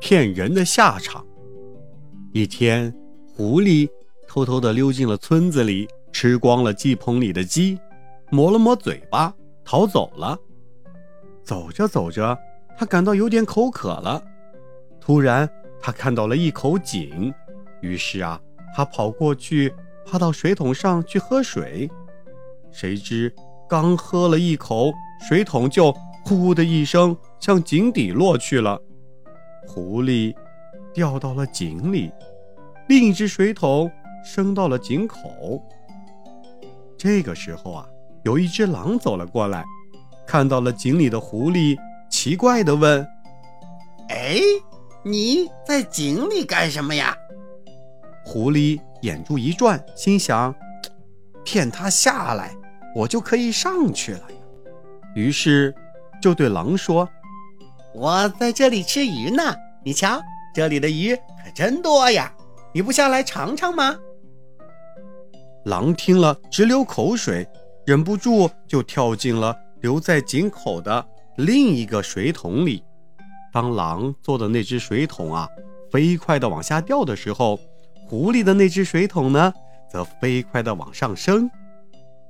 骗人的下场。一天，狐狸偷偷地溜进了村子里，吃光了鸡棚里的鸡，抹了抹嘴巴，逃走了。走着走着，他感到有点口渴了。突然，他看到了一口井，于是啊，他跑过去，趴到水桶上去喝水。谁知刚喝了一口，水桶就“呼”的一声向井底落去了。狐狸掉到了井里，另一只水桶升到了井口。这个时候啊，有一只狼走了过来，看到了井里的狐狸，奇怪地问：“哎，你在井里干什么呀？”狐狸眼珠一转，心想：“骗他下来，我就可以上去了呀。”于是就对狼说。我在这里吃鱼呢，你瞧，这里的鱼可真多呀！你不下来尝尝吗？狼听了直流口水，忍不住就跳进了留在井口的另一个水桶里。当狼做的那只水桶啊飞快地往下掉的时候，狐狸的那只水桶呢则飞快地往上升。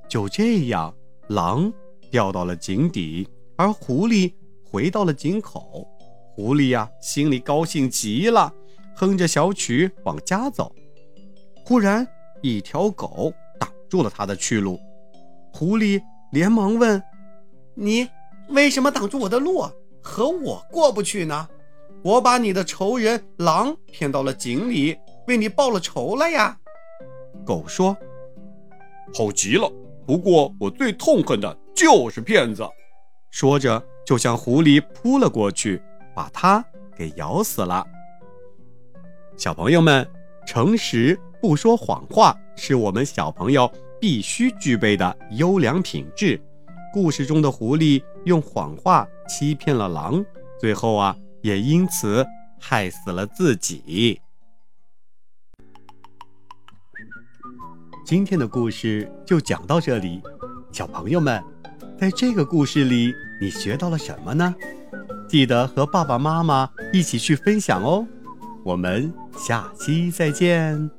就这样，狼掉到了井底，而狐狸。回到了井口，狐狸呀心里高兴极了，哼着小曲往家走。忽然，一条狗挡住了他的去路。狐狸连忙问：“你为什么挡住我的路？和我过不去呢？我把你的仇人狼骗到了井里，为你报了仇了呀！”狗说：“好极了，不过我最痛恨的就是骗子。”说着。就向狐狸扑了过去，把它给咬死了。小朋友们，诚实不说谎话是我们小朋友必须具备的优良品质。故事中的狐狸用谎话欺骗了狼，最后啊，也因此害死了自己。今天的故事就讲到这里，小朋友们，在这个故事里。你学到了什么呢？记得和爸爸妈妈一起去分享哦。我们下期再见。